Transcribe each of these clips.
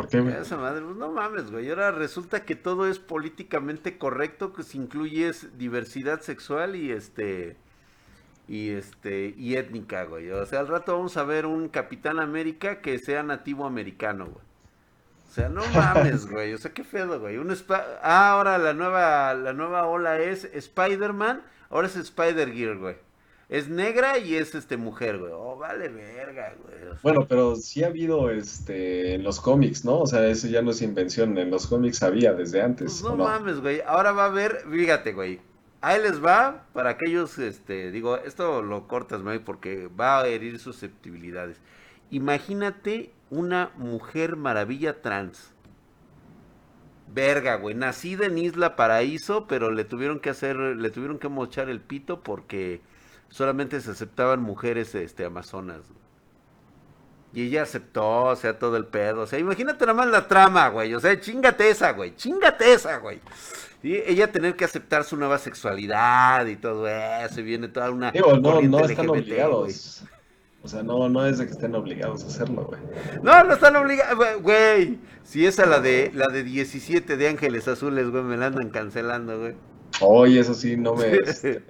¿Por qué, güey? Esa madre, pues no mames, güey. Ahora resulta que todo es políticamente correcto, que si incluyes diversidad sexual y este y este y étnica, güey. O sea, al rato vamos a ver un Capitán América que sea nativo americano, güey. O sea, no mames, güey. O sea, qué feo, güey. Un ah, ahora la nueva la nueva ola es Spider-Man, ahora es Spider-Gear, güey. Es negra y es este mujer, güey. Oh, vale verga, güey. Bueno, pero sí ha habido este en los cómics, ¿no? O sea, eso ya no es invención, en los cómics había desde antes. Pues no, mames, güey. Ahora va a haber, fíjate, güey. Ahí les va para aquellos, este, digo, esto lo cortas, güey, porque va a herir susceptibilidades. Imagínate una mujer maravilla trans. Verga, güey, nacida en Isla Paraíso, pero le tuvieron que hacer, le tuvieron que mochar el pito porque solamente se aceptaban mujeres este, amazonas. Y ella aceptó, o sea, todo el pedo. O sea, imagínate nada más la trama, güey. O sea, chingate esa, güey. Chingate esa, güey. Y ella tener que aceptar su nueva sexualidad y todo eso. Y viene toda una. Digo, no, no están obligados. O sea, no, no es de que estén obligados a hacerlo, güey. No, no están obligados, güey. Si esa la de la de 17 de Ángeles Azules, güey, me la andan cancelando, güey. Oye, eso sí, no me... Este,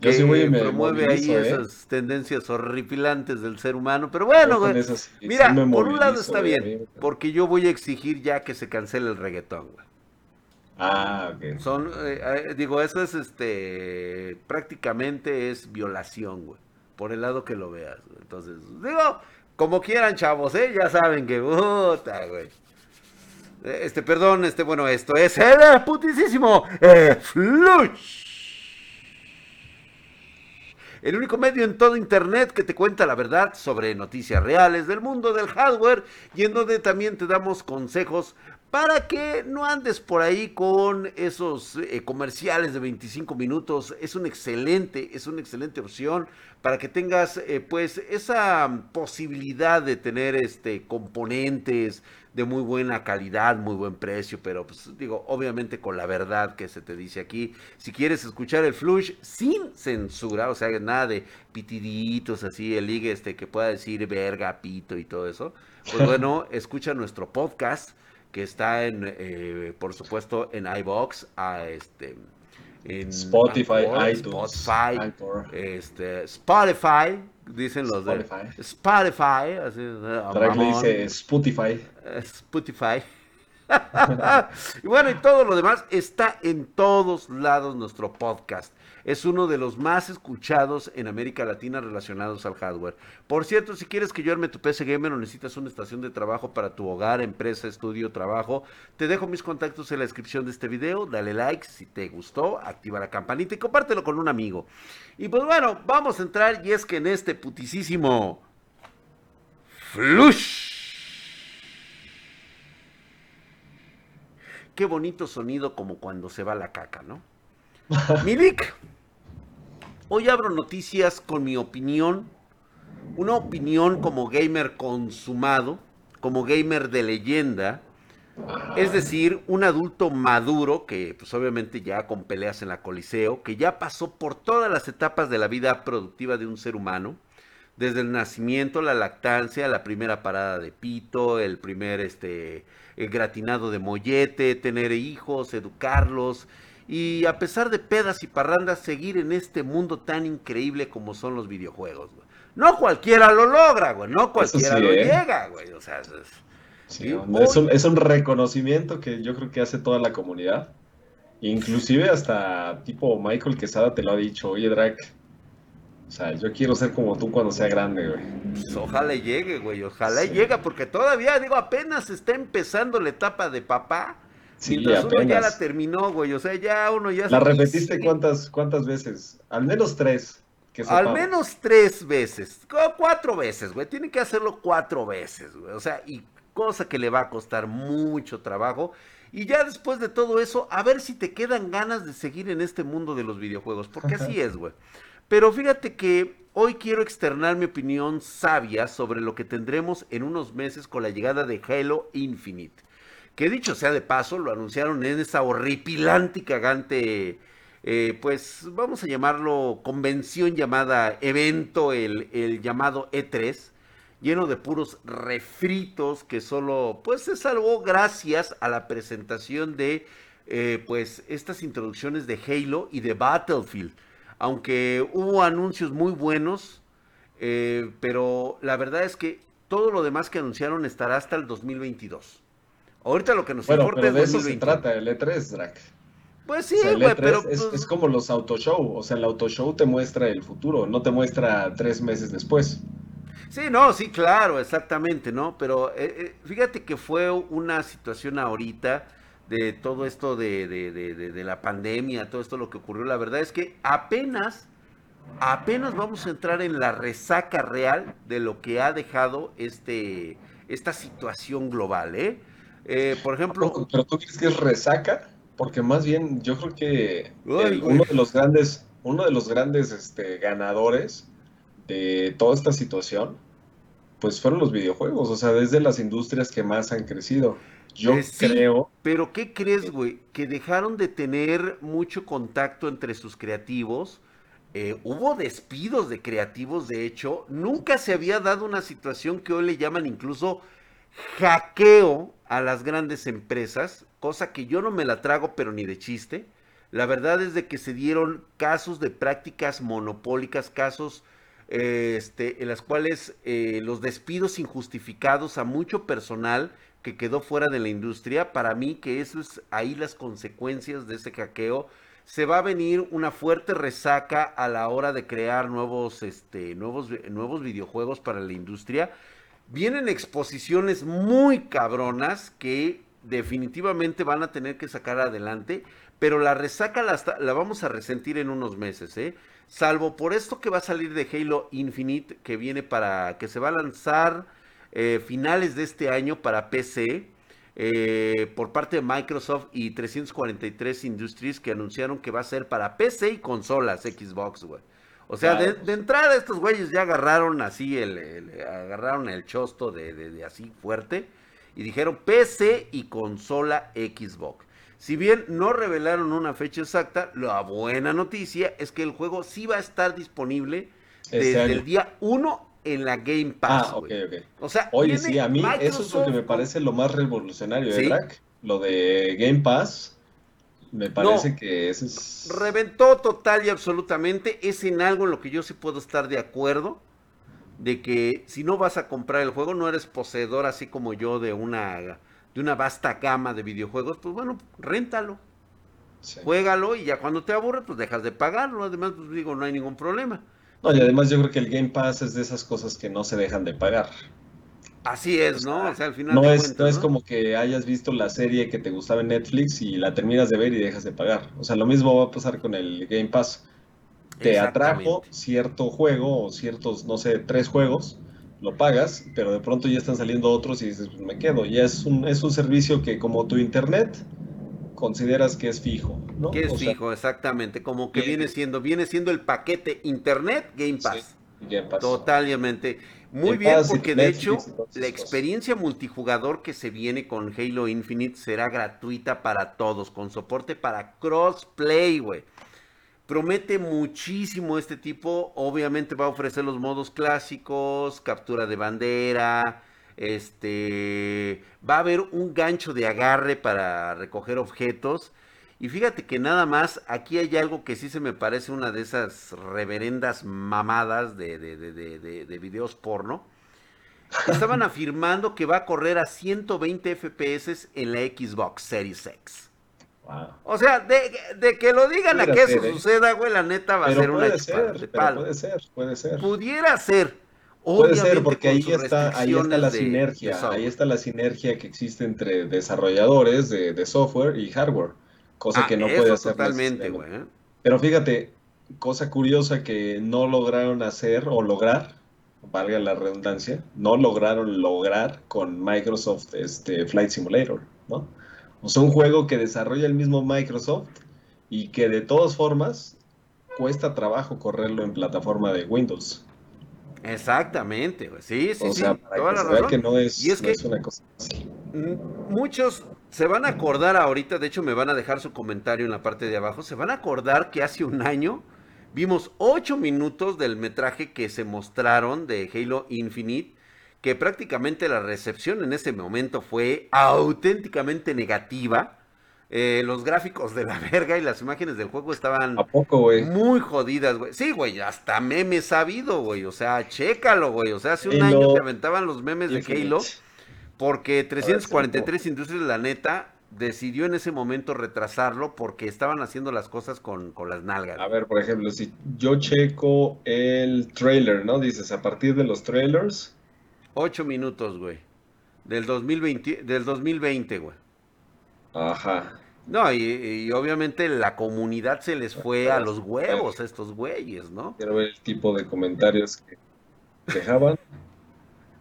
sí muy promueve ahí ¿eh? esas tendencias horripilantes del ser humano. Pero bueno, güey. Mira, por un lado está bien, porque yo voy a exigir ya que se cancele el reggaetón, güey. Ah, ok. Son, eh, eh, digo, eso es este, prácticamente es violación, güey. Por el lado que lo veas. Entonces, digo, como quieran, chavos, ¿eh? Ya saben que, puta, güey. Este, perdón, este, bueno, esto es el putisísimo eh, Flush. El único medio en todo Internet que te cuenta la verdad sobre noticias reales del mundo del hardware y en donde también te damos consejos para que no andes por ahí con esos eh, comerciales de 25 minutos. Es una excelente, es una excelente opción para que tengas eh, pues esa posibilidad de tener este componentes de muy buena calidad, muy buen precio, pero pues digo, obviamente con la verdad que se te dice aquí. Si quieres escuchar el flush sin censura, o sea, nada de pitiditos así, el ligue este que pueda decir verga, pito y todo eso, pues bueno, escucha nuestro podcast que está en, eh, por supuesto, en iBox, a este, en Spotify, iTunes, Spotify, este, Spotify, dicen los de Spotify, así, le dice Spotify. Spotify. y bueno, y todo lo demás está en todos lados nuestro podcast es uno de los más escuchados en América Latina relacionados al hardware. Por cierto, si quieres que yo arme tu PC Gamer o necesitas una estación de trabajo para tu hogar, empresa, estudio, trabajo, te dejo mis contactos en la descripción de este video. Dale like si te gustó, activa la campanita y compártelo con un amigo. Y pues bueno, vamos a entrar y es que en este putisísimo flush. Qué bonito sonido como cuando se va la caca, ¿no? Milik, Hoy abro noticias con mi opinión, una opinión como gamer consumado, como gamer de leyenda, es decir, un adulto maduro que pues obviamente ya con peleas en la Coliseo, que ya pasó por todas las etapas de la vida productiva de un ser humano, desde el nacimiento, la lactancia, la primera parada de pito, el primer este el gratinado de mollete, tener hijos, educarlos, y a pesar de pedas y parrandas, seguir en este mundo tan increíble como son los videojuegos, güey. No cualquiera lo logra, güey. No cualquiera lo ¿eh? llega, güey. O sea, es, un, es un reconocimiento que yo creo que hace toda la comunidad. Inclusive hasta tipo Michael Quesada te lo ha dicho, oye Drake, o sea, yo quiero ser como tú cuando sea grande, güey. Pues ojalá llegue, güey, ojalá llegue, porque todavía, digo, apenas está empezando la etapa de papá Sí, uno ya la terminó, güey. O sea, ya uno ya. ¿La repetiste cuántas, cuántas veces? Al menos tres. Al menos tres veces. Cuatro veces, güey. Tiene que hacerlo cuatro veces, güey. O sea, y cosa que le va a costar mucho trabajo. Y ya después de todo eso, a ver si te quedan ganas de seguir en este mundo de los videojuegos. Porque así es, güey. Pero fíjate que hoy quiero externar mi opinión sabia sobre lo que tendremos en unos meses con la llegada de Halo Infinite que dicho sea de paso, lo anunciaron en esa horripilante y cagante, eh, pues vamos a llamarlo convención llamada evento, el, llamado E3, lleno de puros refritos que solo pues se salvó gracias a la presentación de eh, pues estas introducciones de Halo y de Battlefield. Aunque hubo anuncios muy buenos, eh, pero la verdad es que todo lo demás que anunciaron estará hasta el 2022. Ahorita lo que nos importa pero de eso se trata el E3, Drac. Pues sí, güey, e pero... Es, pues es, como los autoshow, o sea, el autoshow te muestra el futuro, no te muestra tres meses después. Sí, no, sí, claro, exactamente, ¿no? Pero eh, eh, fíjate que fue una situación ahorita de todo esto de, de, de, de, la pandemia, todo esto lo que ocurrió, la verdad es que apenas, apenas vamos a entrar en la resaca real de lo que ha dejado este, esta situación global, ¿eh? Eh por ejemplo... ¿Pero tú crees que es resaca? Porque más bien yo creo que uno de los grandes, uno de los grandes este, ganadores de toda esta situación, pues fueron los videojuegos, o sea, desde las industrias que más han crecido. Yo eh, creo. Pero ¿qué crees, güey? Que dejaron de tener mucho contacto entre sus creativos. Eh, hubo despidos de creativos, de hecho. Nunca se había dado una situación que hoy le llaman incluso hackeo a las grandes empresas, cosa que yo no me la trago, pero ni de chiste. La verdad es de que se dieron casos de prácticas monopólicas, casos eh, este, en las cuales los despidos injustificados a mucho personal que quedó fuera de la industria. Para mí que eso es ahí las consecuencias de ese hackeo. Se va a venir una fuerte resaca a la hora de crear nuevos, este, nuevos, nuevos videojuegos para la industria. Vienen exposiciones muy cabronas que definitivamente van a tener que sacar adelante, pero la resaca la, vamos a resentir en unos meses, ¿eh? Salvo por esto que va a salir de Halo Infinite, que viene para, que se va a lanzar eh, finales de este año para PC eh, por parte de Microsoft y 343 Industries que anunciaron que va a ser para PC y consolas Xbox, güey. O sea, de, entrada estos güeyes ya agarraron así el, agarraron el chosto de, de, así fuerte y dijeron PC y consola Xbox. Si bien no revelaron una fecha exacta, la buena noticia es que el juego sí va a estar disponible este desde el día 1 en la Game Pass. Ah, ok, ok. O sea, oye, sí, a mí eso es lo que me parece lo más revolucionario, ¿eh, Lo de Game Pass, me parece que eso es. Reventó total y absolutamente. Es en algo en lo que yo sí puedo estar de acuerdo. De que si no vas a comprar el juego, no eres poseedor así como yo de una, de una vasta gama de videojuegos, pues bueno, réntalo. Juégalo y ya cuando te aburre, pues dejas de pagarlo. Además, pues digo, no hay ningún problema. No, y además yo creo que el Game Pass es de esas cosas que no se dejan de pagar. Así es, ¿no? O sea, al final. No, es, no, es como que hayas visto la serie que te gustaba en Netflix y la terminas de ver y dejas de pagar. O sea, lo mismo va a pasar con el Game Pass. Te atrajo cierto juego o ciertos, no sé, tres juegos, lo pagas, pero de pronto ya están saliendo otros y dices, pues me quedo. Ya es un, es un servicio que, como tu internet, consideras que es fijo, ¿no? Que es fijo, exactamente, como que viene siendo, viene siendo el paquete Internet Game Pass. Game Pass. Totalmente. Muy bien, porque de hecho la experiencia multijugador que se viene con Halo Infinite será gratuita para todos, con soporte para crossplay, güey. Promete muchísimo este tipo. Obviamente va a ofrecer los modos clásicos, captura de bandera, este, va a haber un gancho de agarre para recoger objetos. Y fíjate que nada más, aquí hay algo que sí se me parece una de esas reverendas mamadas de, de, de, de videos porno. Estaban afirmando que va a correr a 120 FPS en la Xbox Series X. O sea, de, que lo digan a que eso ¿eh? suceda, güey, la neta va a ser una ser, Puede ser, puede ser. Pudiera ser. Puede ser, porque ahí está, ahí está la sinergia, ahí está la sinergia que existe entre desarrolladores de, software y hardware, cosa ah, que no puede hacer. Totalmente, güey. ¿eh? Pero fíjate, cosa curiosa que no lograron hacer o lograr, valga la redundancia, no lograron lograr con Microsoft este Flight Simulator, ¿no? O sea, un juego que desarrolla el mismo Microsoft y que de todas formas cuesta trabajo correrlo en plataforma de Windows. Exactamente, Sí, sí, sí. toda la razón. Que no es, y es que una cosa Muchos se van a acordar ahorita, de hecho me van a dejar su comentario en la parte de abajo, se van a acordar que hace un año vimos ocho minutos del metraje que se mostraron de Halo Infinite, que prácticamente la recepción en ese momento fue auténticamente negativa. Eh, los gráficos de la verga y las imágenes del juego estaban ¿A poco, güey? muy jodidas, güey. Sí, güey, hasta memes ha habido, güey. O sea, chécalo, güey. O sea, hace un Halo año te aventaban los memes de. Halo porque ver, 343 Industrias, la neta, decidió en ese momento retrasarlo porque estaban haciendo las cosas con, con las nalgas. A ver, por ejemplo, si yo checo el trailer, ¿no? Dices, a partir de los trailers, Ocho minutos, güey. Del 2020, del 2020, güey. ajá. No, y, y obviamente la comunidad se les fue a los huevos a estos güeyes, ¿no? Quiero ver el tipo de comentarios que dejaban.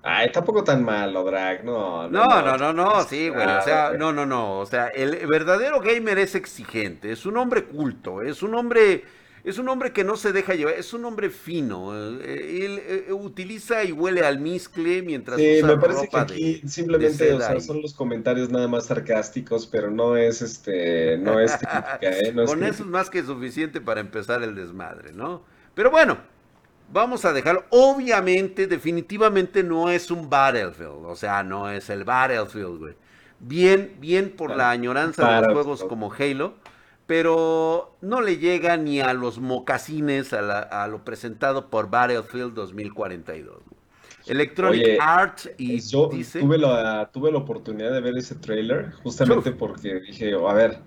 Ay, tampoco tan malo, Drag, no. No, no, no, no, sí, güey. O sea, no, no, no. O sea, el verdadero gamer es exigente, es un hombre culto, es un hombre, es un hombre que no se deja llevar, es un hombre fino. eh, Él eh, utiliza y huele al miscle mientras Sí, usa me parece que ropa aquí de simplemente, o sea, son los comentarios nada más sarcásticos, pero no es este, no es crítica, ¿eh? No es Con eso es más que suficiente para empezar el desmadre, ¿no? Pero bueno, vamos a dejarlo. Obviamente, definitivamente no es un Battlefield. O sea, no es el Battlefield, güey. Bien, bien por la añoranza de los juegos como Halo. Pero no le llega ni a los mocasines a, la- a lo presentado por Battlefield 2042. güey. Electronic Oye, Arts y Pues yo dice... tuve la, tuve la oportunidad de ver ese trailer justamente Uf. porque dije, a ver,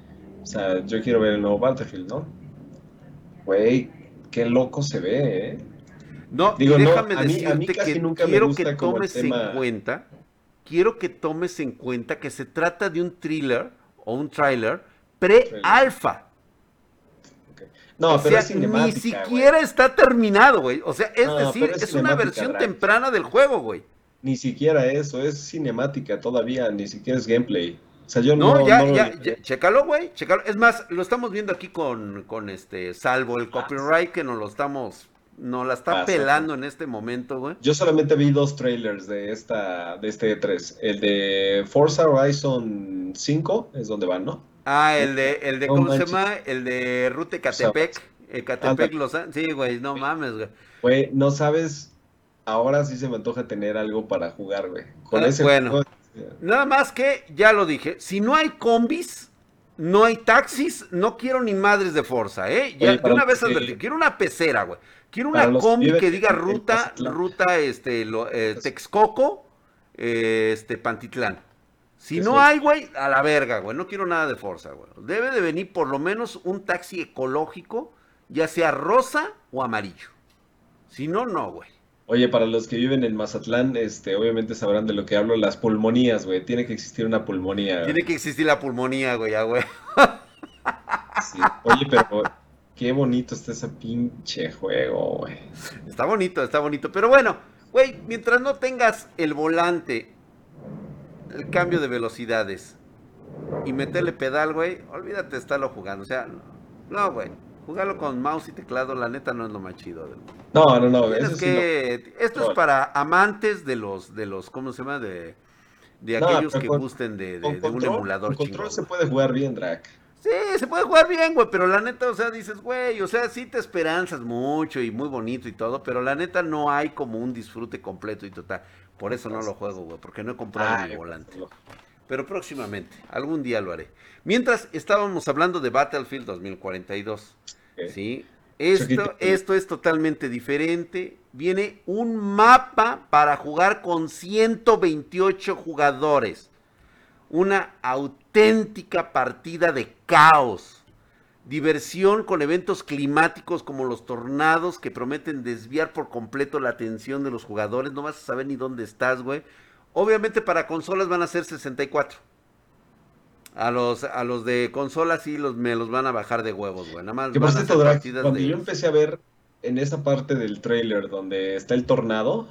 o sea, yo quiero ver el nuevo Battlefield, ¿no? Güey, qué loco se ve, ¿eh? No, Digo, y no, déjame a mí- a mí decirte casi que nunca quiero que tomes tema- en cuenta, quiero que tomes en cuenta que se trata de un thriller o un trailer pre-alfa. No, o pero sea, es ni siquiera está terminado, güey. O sea, es No, decir, es es, una versión temprana del juego, güey. Ni siquiera eso, es cinemática todavía, ni siquiera es gameplay. O sea, yo No, no, ya, no ya, ya, chécalo, güey, chécalo. Es más, lo estamos viendo aquí con, con este, salvo el copyright que nos lo estamos, nos la está pelando en este momento, güey. Yo solamente vi dos trailers de esta, de este E3. El de Forza Horizon 5 es donde van, ¿no? Ah, el de, el de, No ¿cómo se llama? El de Rute Catepec. Eh, Catepec. Los Sí, güey, no mames, güey. Güey, no sabes, ahora sí se me antoja tener algo para jugar, güey. Con Ah, ese bueno. juego, Nada más que, ya lo dije, si no hay combis, no hay taxis, no quiero ni madres de Forza, ¿eh? Ya, Oye, de una vez advertí, quiero una pecera, güey. Quiero una que combi que diga ruta, ruta, este, lo- eh, Texcoco, eh, este, Pantitlán. Si no hay, güey, a la verga, güey. No quiero nada de Forza, güey. Debe de venir por lo menos un taxi ecológico, ya sea rosa o amarillo. Si no, no, güey. Oye, para los que viven en Mazatlán, este, obviamente sabrán de lo que hablo, las pulmonías, güey. Tiene que existir una pulmonía. Tiene que existir la pulmonía, güey, ya, güey. Sí. Oye, pero qué bonito está ese pinche juego, güey. Está bonito, está bonito. Pero bueno, güey, mientras no tengas el volante, el cambio de velocidades y meterle pedal, güey, olvídate de estarlo jugando. O sea, no, güey. Jugarlo con mouse y teclado, la neta, no es lo más chido del mundo. No, no, no, eso sí que... Esto es No. para amantes de los, de los, ¿cómo se llama? De, de No, aquellos que con- gusten de, un emulador con control se puede jugar bien, Drac. Sí, se puede jugar bien, güey, pero la neta, o sea, dices, güey, o sea, sí te esperanzas mucho y muy bonito y todo, pero la neta no hay como un disfrute completo y total. Por eso no lo juego, güey, porque no he comprado Ay, mi volante. lo- Pero próximamente, algún día lo haré. Mientras estábamos hablando de Battlefield 2042, Ok. ¿sí? Esto, esto es totalmente diferente. Viene un mapa para jugar con 128 jugadores. Una auténtica partida de caos. Diversión con eventos climáticos como los tornados que prometen desviar por completo la atención de los jugadores. No vas a saber ni dónde estás, güey. Obviamente para consolas van a ser 64. A los, a los de consolas sí los, me los van a bajar de huevos, güey. Nada más Que cuando de... yo empecé a ver en esa parte del trailer donde está el tornado,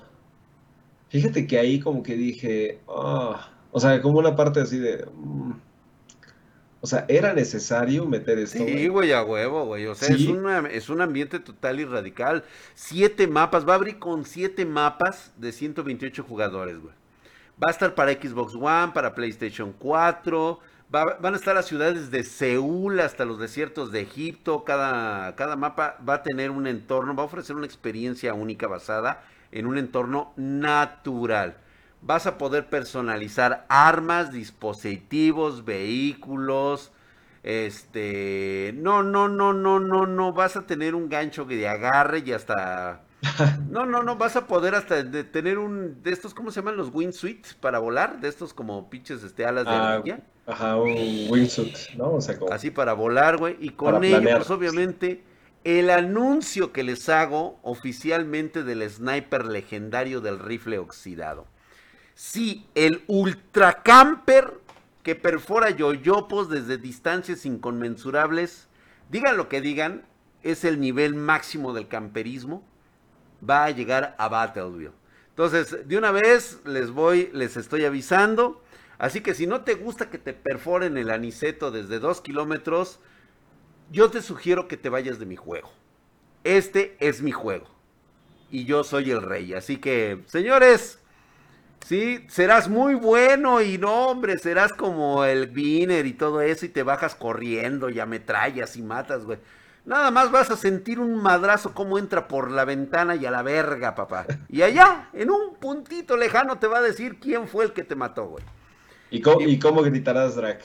fíjate que ahí como que dije, "Ah", o sea, como una parte así de, mm, o sea, era necesario meter esto. Sí, güey? a huevo, güey. O sea, es, una- es un ambiente total y radical. Siete mapas, va a abrir con siete mapas de 128 jugadores, güey. Va a estar para Xbox One, para PlayStation 4. va- van a estar las ciudades de Seúl hasta los desiertos de Egipto. Cada, cada mapa va a tener un entorno, va a ofrecer una experiencia única basada en un entorno natural. Vas a poder personalizar armas, dispositivos, vehículos. Este, no, no, no, no, no, no, vas a tener un gancho de agarre y hasta no, no, no, vas a poder hasta tener un de estos, ¿cómo se llaman los wingsuits para volar? De estos como pinches este, alas de ah, Ajá, un wingsuit, ¿no? O sea, como... Así para volar, güey. Y con ello, pues obviamente, el anuncio que les hago oficialmente del sniper legendario del rifle oxidado. Sí, el Ultra Camper que perfora yoyopos desde distancias inconmensurables, digan lo que digan, es el nivel máximo del camperismo va a llegar a Battleville. Entonces, de una vez les voy, les estoy avisando. Así que si no te gusta que te perforen el aniceto desde dos kilómetros, yo te sugiero que te vayas de mi juego. Este es mi juego. Y yo soy el rey. Así que, señores, sí, serás muy bueno y no, hombre, serás como el Wiener y todo eso y te bajas corriendo y ametrallas y matas, güey. Nada más vas a sentir un madrazo como entra por la ventana y a la verga, papá. Y allá, en un puntito lejano, te va a decir quién fue el que te mató, güey. ¿Y cómo, gritarás, Drac?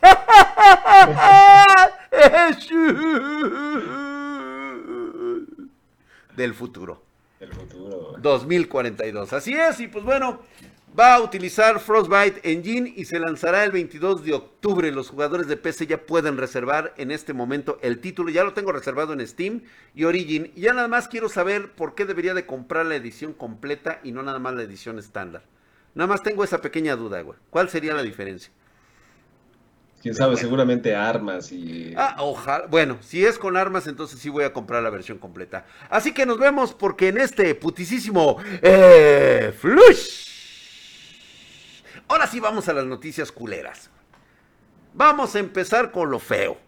Del futuro. Del futuro. 2042. Así es, y pues bueno, va a utilizar Frostbite Engine y se lanzará el 22 de octubre. Los jugadores de PC ya pueden reservar en este momento el título. Ya lo tengo reservado en Steam y Origin. Y ya nada más quiero saber por qué debería de comprar la edición completa y no nada más la edición estándar. Nada más tengo esa pequeña duda, güey. ¿Cuál sería la diferencia? Quién sabe, seguramente armas y. Ah, ojalá. Bueno, si es con armas, entonces sí voy a comprar la versión completa. Así que nos vemos porque en este putisísimo eh, Flush Ahora sí vamos a las noticias culeras. Vamos a empezar con lo feo.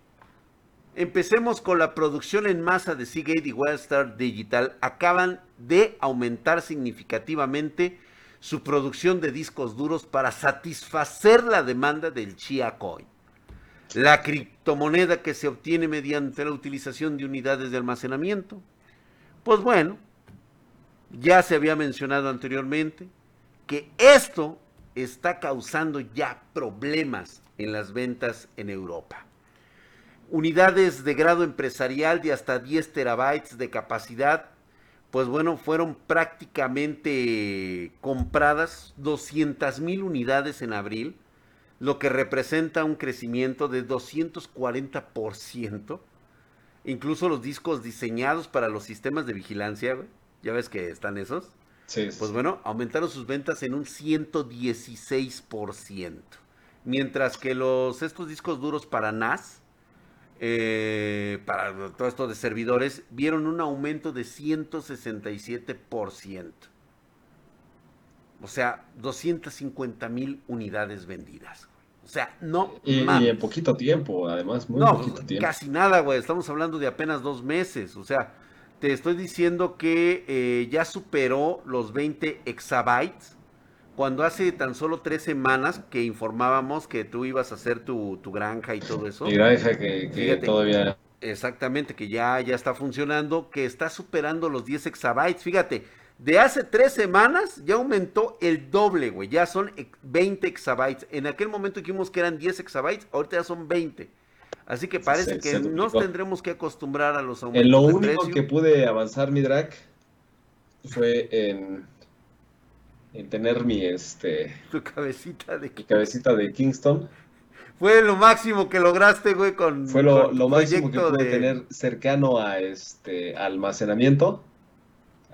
Empecemos con la producción en masa de Seagate y Wildstar Digital. Acaban de aumentar significativamente su producción de discos duros para satisfacer la demanda del Chia Coin. La criptomoneda que se obtiene mediante la utilización de unidades de almacenamiento. Pues bueno, ya se había mencionado anteriormente que esto está causando ya problemas en las ventas en Europa. Unidades de grado empresarial de hasta 10 terabytes de capacidad, pues bueno, fueron prácticamente compradas 200 mil unidades en abril, lo que representa un crecimiento de 240%. Incluso los discos diseñados para los sistemas de vigilancia, ya ves que están esos, pues bueno, aumentaron sus ventas en un 116%. Mientras que los, estos discos duros para NAS, eh, para todo esto de servidores, vieron un aumento de 167%. O sea, 250 mil unidades vendidas. O sea, no. Y, y, en poquito tiempo, además, muy no, poquito tiempo. Casi nada, güey. Estamos hablando de apenas dos meses. O sea, te estoy diciendo que eh, ya superó los 20 exabytes. Cuando hace tan solo tres semanas que informábamos que tú ibas a hacer tu, granja y todo eso. Mi granja que, todavía... Exactamente, que ya, ya está funcionando, que está superando los 10 exabytes. Fíjate, de hace tres semanas ya aumentó el doble, güey. Ya son 20 exabytes. En aquel momento dijimos que eran 10 exabytes, ahorita ya son 20. Así que parece que nos tendremos que acostumbrar a los aumentos. En lo único que pude avanzar mi drag fue en, en tener mi este tu cabecita de cabecita de Kingston. Fue lo máximo que lograste, güey, con Fue lo, máximo que pude tener cercano a este almacenamiento.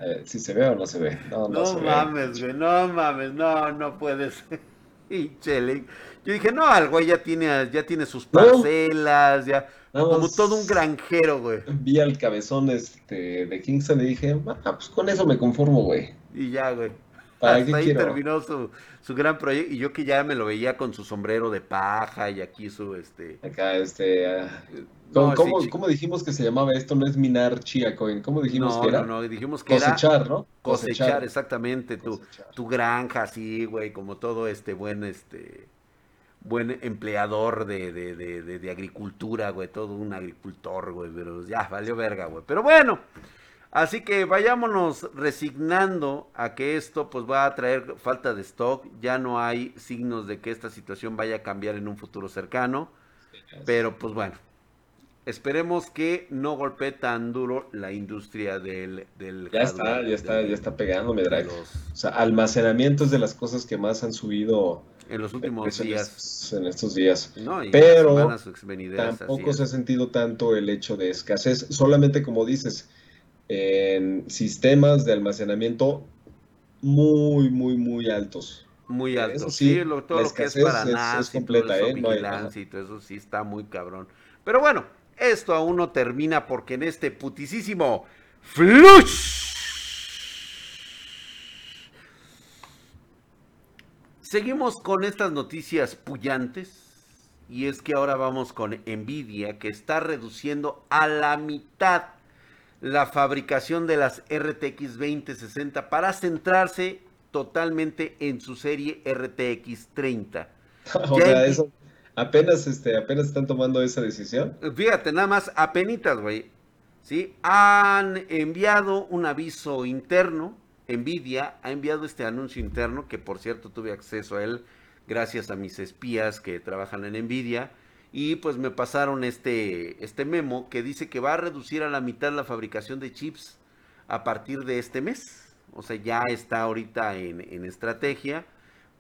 Eh, si se ve o no se ve. No, mames, güey, no mames, no, no puedes. y chele. Yo dije, no, el güey ya tiene, ya tiene sus parcelas, ya. como todo un granjero, güey. Vi al cabezón este, de Kingston y dije, ah, pues con eso me conformo, güey. Y ya, güey. Hasta ahí terminó su, su gran proyecto. Y yo que ya me lo veía con su sombrero de paja y aquí su este. Acá, este. Ah, ¿Cómo, dijimos que se llamaba esto? No es minar Chia Coin. ¿Cómo dijimos que era? No, no, dijimos que cosechar, ¿no? Cosechar, exactamente. Tu, tu granja, sí, güey, como todo este buen este buen empleador de, de, de, agricultura, güey, todo un agricultor, güey, pero ya valió verga, güey. Pero bueno, Así que vayámonos resignando a que esto pues va a traer falta de stock. Ya no hay signos de que esta situación vaya a cambiar en un futuro cercano. Pero pues bueno, esperemos que no golpee tan duro la industria del... del ya está, ya está, ya está pegándome, Drake. O sea, almacenamiento es de las cosas que más han subido en los últimos días. En estos, días. Pero tampoco se ha sentido tanto el hecho de escasez. Solamente como dices, en sistemas de almacenamiento muy, muy, muy altos. Muy altos. Sí, todo lo que es para nada, es, completa, ¿eh? y todo eso sí está muy cabrón. Pero bueno, esto aún no termina porque en este putisísimo flush Seguimos con estas noticias pullantes. Y es que ahora vamos con Nvidia, que está reduciendo a la mitad la fabricación de las RTX 2060 para centrarse totalmente en su serie RTX 30. o sea, eso, apenas, este, apenas están tomando esa decisión. Fíjate, nada más, apenitas, güey. ¿sí? Han enviado un aviso interno Nvidia ha enviado este anuncio interno, que por cierto tuve acceso a él gracias a mis espías que trabajan en Nvidia. Y pues me pasaron este, este memo que dice que va a reducir a la mitad la fabricación de chips a partir de este mes. O sea, ya está ahorita en, estrategia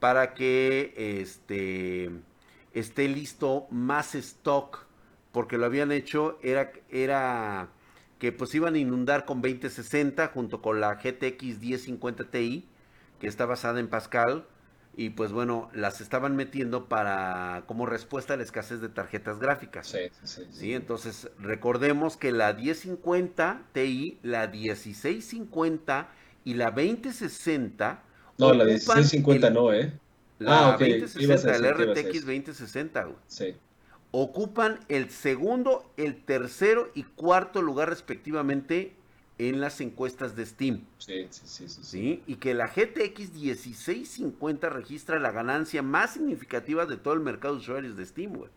para que este, esté listo más stock. Porque lo habían hecho, era, era que pues iban a inundar con 2060 junto con la GTX 1050 Ti, que está basada en Pascal, y pues bueno, las estaban metiendo para como respuesta a la escasez de tarjetas gráficas. Sí, sí, sí. Entonces, recordemos que la 1050 Ti, la 1650 y la 2060 No, la 1650 no, ¿eh? La ah, 2060, el RTX 2060, Sí ocupan el segundo, el tercero y cuarto lugar respectivamente en las encuestas de Steam. Sí, sí, sí, sí, Y que la GTX 1650 registra la ganancia más significativa de todo el mercado de usuarios de Steam, güey.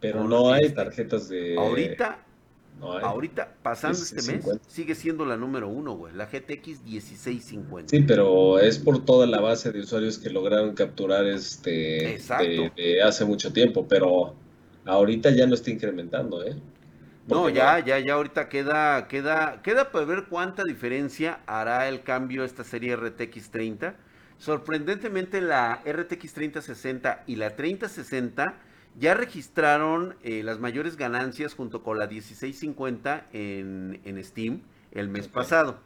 Pero no hay tarjetas de... Ahorita, ahorita, pasando este mes, sigue siendo la número uno, güey. La GTX 1650. Sí, pero es por toda la base de usuarios que lograron capturar este... de hace mucho tiempo, pero Ahorita ya no está incrementando, ¿eh? No, ya, ya, ya ahorita queda, queda, queda por ver cuánta diferencia hará el cambio esta serie RTX 30. Sorprendentemente la RTX 3060 y la 3060 ya registraron eh, las mayores ganancias junto con la 1650 en, en Steam el mes pasado.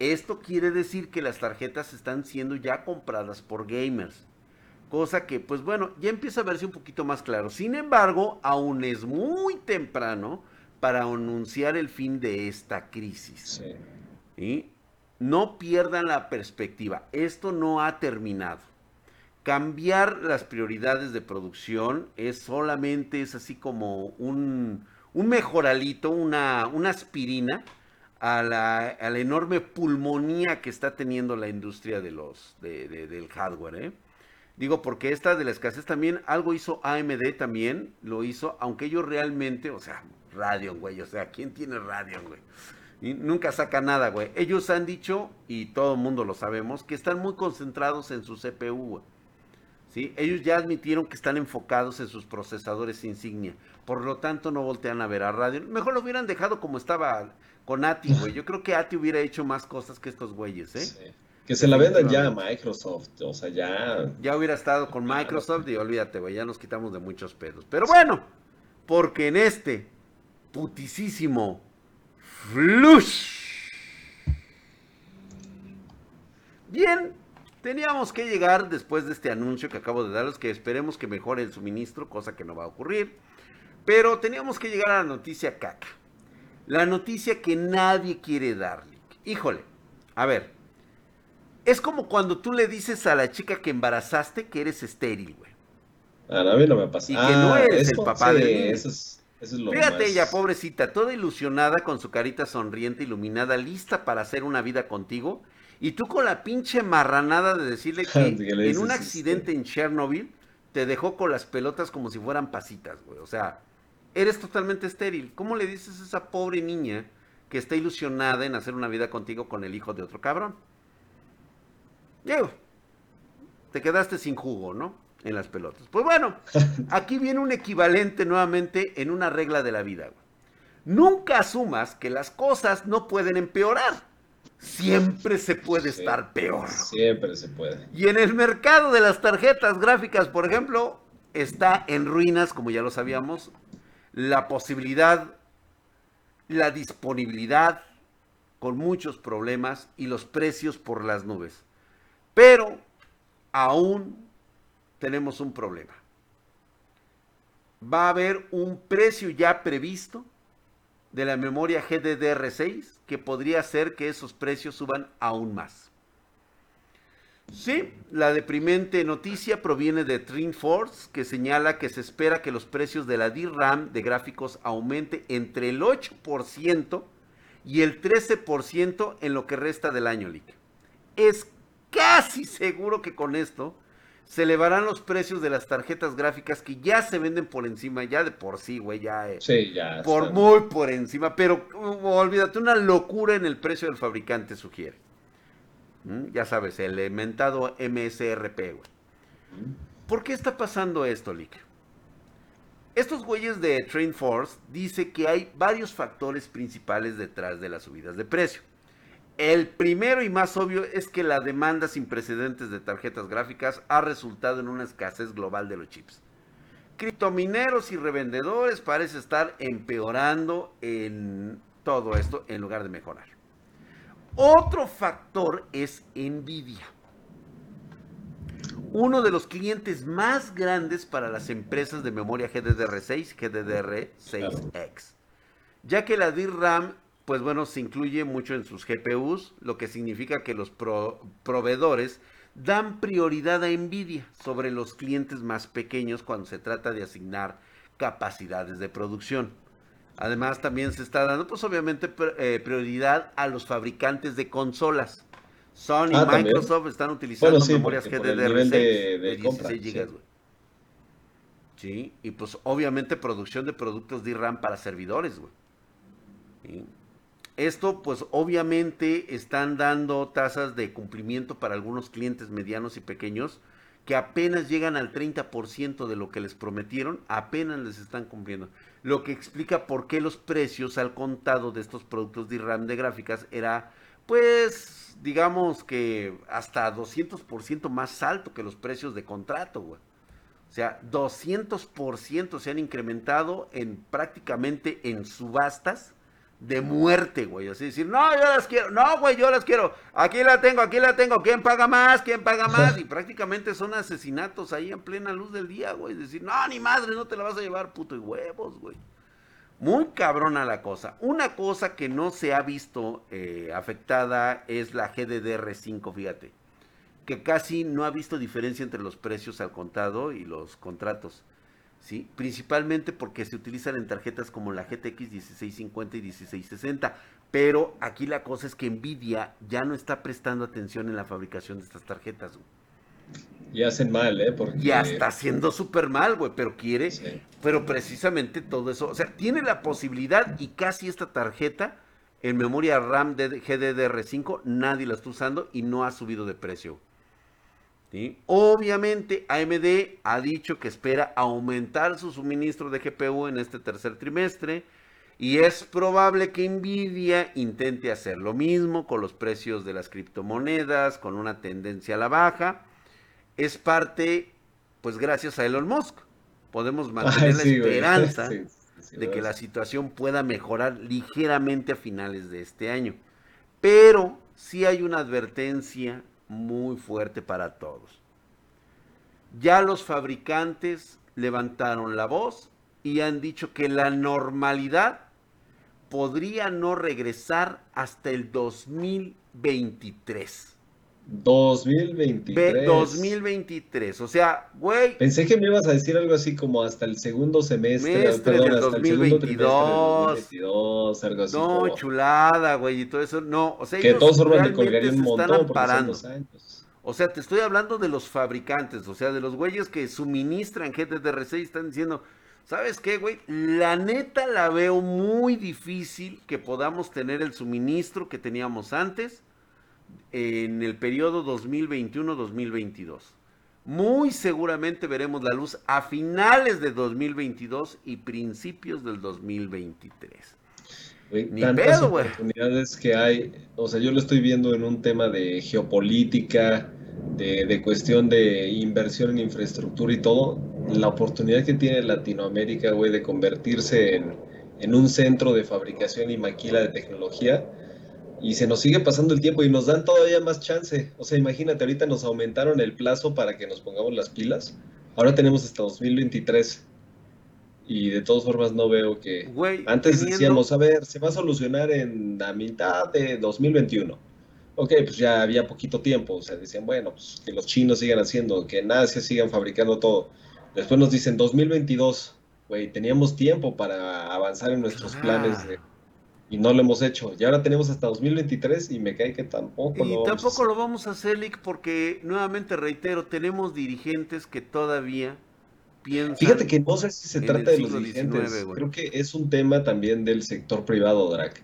Esto quiere decir que las tarjetas están siendo ya compradas por gamers. Cosa que, pues bueno, ya empieza a verse un poquito más claro. Sin embargo, aún es muy temprano para anunciar el fin de esta crisis. Sí. No pierdan la perspectiva. Esto no ha terminado. Cambiar las prioridades de producción es solamente, es así como un, un mejoralito, una, una aspirina a la, a la, enorme pulmonía que está teniendo la industria de los, del hardware. ¿eh? Digo, porque esta de la escasez también, algo hizo AMD también, lo hizo, aunque ellos realmente, o sea, Radeon, güey, o sea, ¿quién tiene Radeon, güey? Y nunca saca nada, güey. Ellos han dicho, y todo el mundo lo sabemos, que están muy concentrados en su CPU, güey. ¿Sí? Ellos ya admitieron que están enfocados en sus procesadores insignia. Por lo tanto, no voltean a ver a Radeon. Mejor lo hubieran dejado como estaba con ATI, güey. Yo creo que ATI hubiera hecho más cosas que estos güeyes, ¿eh? Sí. Que se la vendan ya a Microsoft, o sea, ya... Ya hubiera estado con Microsoft y olvídate, güey, ya nos quitamos de muchos pedos. Pero bueno, porque en este putisísimo flush. Bien, teníamos que llegar después de este anuncio que acabo de darles, que esperemos que mejore el suministro, cosa que no va a ocurrir. Pero teníamos que llegar a la noticia caca. La noticia que nadie quiere darle. Híjole, a ver, es como cuando tú le dices a la chica que embarazaste que eres estéril, güey. a mí no me pasa. Y que no ah, eres el papá de eso es, eso es lo Fíjate ella, pobrecita, toda ilusionada, con su carita sonriente, iluminada, lista para hacer una vida contigo. Y tú con la pinche marranada de decirle que en un accidente en Chernobyl te dejó con las pelotas como si fueran pasitas, güey. O sea, eres totalmente estéril. ¿Cómo le dices a esa pobre niña que está ilusionada en hacer una vida contigo con el hijo de otro cabrón. Diego, te quedaste sin jugo, ¿no? En las pelotas. Pues bueno, aquí viene un equivalente nuevamente en una regla de la vida. Nunca asumas que las cosas no pueden empeorar. Siempre se puede estar peor. Siempre se puede. Y en el mercado de las tarjetas gráficas, por ejemplo, está en ruinas, como ya lo sabíamos, la posibilidad, la disponibilidad con muchos problemas y los precios por las nubes. Pero aún tenemos un problema. Va a haber un precio ya previsto de la memoria GDDR6 que podría hacer que esos precios suban aún más. Sí, la deprimente noticia proviene de TrendForce, que señala que se espera que los precios de la DRAM de gráficos aumente entre el 8% y el 13% en lo que resta del año, Lick. Es casi seguro que con esto se elevarán los precios de las tarjetas gráficas que ya se venden por encima, ya de por sí, güey, ya. Eh, sí, ya. Por muy por encima, pero uh, olvídate, una locura en el precio del fabricante sugiere. ¿Mm? Ya sabes, el inventado MSRP, güey. ¿Por qué está pasando esto, Lick? Estos güeyes de Train Force dice que hay varios factores principales detrás de las subidas de precio. El primero y más obvio es que la demanda sin precedentes de tarjetas gráficas ha resultado en una escasez global de los chips. Criptomineros y revendedores parece estar empeorando en todo esto en lugar de mejorar. Otro factor es Nvidia. Uno de los clientes más grandes para las empresas de memoria GDDR6, GDDR6X. Ya que la DRAM pues bueno, se incluye mucho en sus GPUs, lo que significa que los proveedores dan prioridad a Nvidia sobre los clientes más pequeños cuando se trata de asignar capacidades de producción. Además, también se está dando, pues obviamente, eh, prioridad a los fabricantes de consolas. Sony y ah, Microsoft están utilizando memorias GDDR6 de, de, 16 GB. Sí. y pues obviamente producción de productos DRAM para servidores, güey. ¿Sí? Esto pues obviamente están dando tasas de cumplimiento para algunos clientes medianos y pequeños que apenas llegan al 30% de lo que les prometieron, apenas les están cumpliendo. Lo que explica por qué los precios al contado de estos productos de RAM de gráficas era pues digamos que hasta 200% más alto que los precios de contrato, güey. O sea, 200% se han incrementado en prácticamente en subastas de muerte, güey. Así decir, no, yo las quiero, no, güey, yo las quiero. Aquí la tengo, aquí la tengo. ¿Quién paga más? ¿Quién paga más? Y prácticamente son asesinatos ahí en plena luz del día, güey. Decir, no, ni madre, no te la vas a llevar, puto y huevos, güey. Muy cabrona la cosa. Una cosa que no se ha visto eh, afectada es la GDDR5, fíjate. Que casi no ha visto diferencia entre los precios al contado y los contratos. ¿Sí? Principalmente porque se utilizan en tarjetas como la GTX 1650 y 1660. Pero aquí la cosa es que Nvidia ya no está prestando atención en la fabricación de estas tarjetas. Y hacen mal, ¿eh? Porque... Ya está haciendo súper mal, güey, pero quiere, pero precisamente todo eso, o sea, tiene la posibilidad y casi esta tarjeta en memoria RAM de GDDR5 nadie la está usando y no ha subido de precio. Obviamente AMD ha dicho que espera aumentar su suministro de GPU en este tercer trimestre y es probable que Nvidia intente hacer lo mismo con los precios de las criptomonedas, con una tendencia a la baja. Es parte, pues gracias a Elon Musk, podemos mantener la esperanza de que la situación pueda mejorar ligeramente a finales de este año. Pero sí hay una advertencia muy fuerte para todos. Ya los fabricantes levantaron la voz y han dicho que la normalidad podría no regresar hasta el 2023. 2023. 2023, o sea, güey. Pensé que me ibas a decir algo así como hasta el segundo semestre, perdón, hasta 2022. El 2022 algo así. No, chulada, güey, y todo eso, no, o sea, que todos formas de un montón amparando. O sea, te estoy hablando de los fabricantes, o sea, de los güeyes que suministran GDDR6 están diciendo, ¿Sabes qué, güey? La neta la veo muy difícil que podamos tener el suministro que teníamos antes en el periodo 2021-2022. Muy seguramente veremos la luz a finales de 2022 y principios del 2023. Ni tantas oportunidades que hay, o sea, yo lo estoy viendo en un tema de geopolítica, de, de, cuestión de inversión en infraestructura y todo, la oportunidad que tiene Latinoamérica, güey, de convertirse en, en, un centro de fabricación y maquila de tecnología, y se nos sigue pasando el tiempo y nos dan todavía más chance. O sea, imagínate, ahorita nos aumentaron el plazo para que nos pongamos las pilas. Ahora tenemos hasta 2023. Y de todas formas no veo que... Antes decíamos, a ver, se va a solucionar en la mitad de 2021. Ok, pues ya había poquito tiempo. O sea, decían, bueno, pues que los chinos sigan haciendo, que en Asia sigan fabricando todo. Después nos dicen 2022. Güey, teníamos tiempo para avanzar en nuestros planes de y no lo hemos hecho. Y ahora tenemos hasta 2023 y me cae que tampoco y tampoco lo vamos a hacer, Lick, porque nuevamente reitero, tenemos dirigentes que todavía piensan. Fíjate que no sé si se trata de los dirigentes. Creo que es un tema también del sector privado, Drac.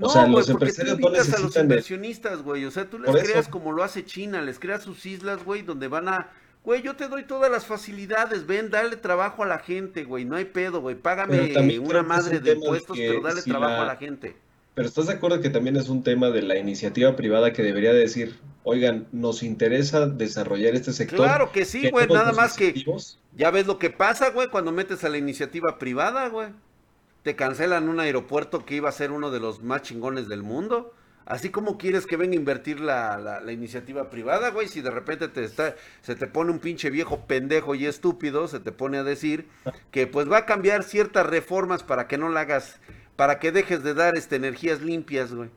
O sea, los empresarios no necesitan a los inversionistas, güey. O sea, tú les creas como lo hace China, les creas sus islas, güey, donde van a Güey, yo te doy todas las facilidades, ven, dale trabajo a la gente, güey, no hay pedo, güey, págame una madre de impuestos, pero dale trabajo a la gente. Pero ¿estás de acuerdo que también es un tema de la iniciativa privada que debería decir, oigan, nos interesa desarrollar este sector? Claro que sí, güey, nada más que ya ves lo que pasa, güey, cuando metes a la iniciativa privada, güey. Te cancelan un aeropuerto que iba a ser uno de los más chingones del mundo. Así como quieres que venga a invertir la, iniciativa privada, güey, si de repente te está, se te pone un pinche viejo pendejo y estúpido, se te pone a decir que pues va a cambiar ciertas reformas para que no la hagas, para que dejes de dar este, energías limpias, güey.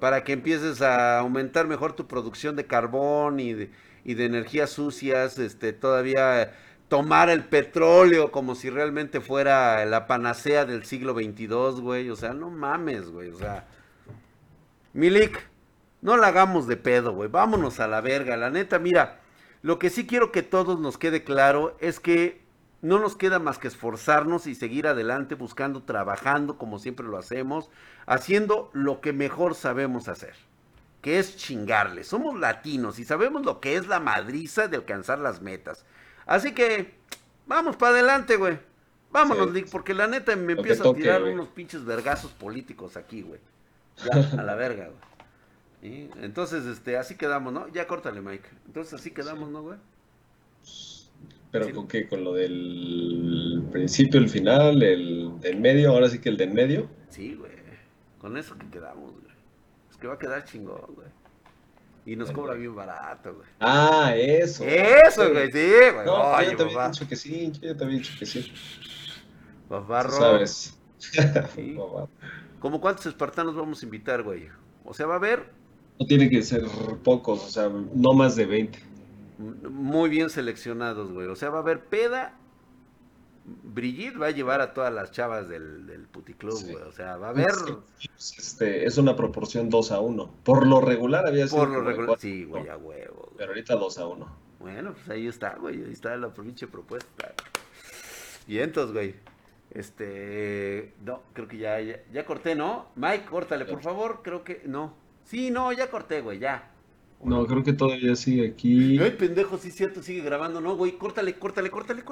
Para que empieces a aumentar mejor tu producción de carbón y de, y de energías sucias, este, todavía tomar el petróleo como si realmente fuera la panacea del siglo 22, güey. O sea, no mames, güey. O sea, Milik, no la hagamos de pedo, güey. Vámonos a la verga. La neta, mira, lo que sí quiero que todos nos quede claro es que no nos queda más que esforzarnos y seguir adelante buscando, trabajando como siempre lo hacemos, haciendo lo que mejor sabemos hacer, que es chingarle. Somos latinos y sabemos lo que es la madriza de alcanzar las metas. Así que, vamos para adelante, güey. Vámonos, porque la neta me empieza a tirar unos pinches vergazos políticos aquí, güey. Ya, a la verga, güey. Entonces, este, así quedamos, ¿no? Ya córtale, Mike. Entonces, así quedamos, ¿no, güey? ¿Pero con qué? ¿Con lo del principio, el final, el del medio? Ahora sí que el del medio. Sí, güey. Con eso que quedamos, güey. Es que va a quedar chingón, güey. Y nos cobra bien barato, güey. Ah, eso. Eso, güey, sí, güey. No, Oye, yo te había dicho que sí, yo te había dicho que sí. Papá, sabes. Sí. ¿Cómo cuántos espartanos vamos a invitar, güey? O sea, va a haber... No tiene que ser pocos, o sea, no más de 20. Muy bien seleccionados, güey. O sea, va a haber peda. Brigitte va a llevar a todas las chavas del, del puticlub, güey. O sea, va a haber... Este, es una proporción 2 a 1. Por lo regular había sido... Por lo regular, sí, güey, a huevo. Pero ahorita 2 a 1. Bueno, pues ahí está, güey. Ahí está la pinche propuesta. Y entonces, güey. Este, no, creo que ya, ya, corté, ¿no? Mike, córtale, por favor, creo que, no. Sí, no, ya corté, güey, ya. No, creo que todavía sigue aquí. Ay, pendejo, sí, cierto, sigue grabando, ¿no, güey? Córtale, córtale, córtale, córtale.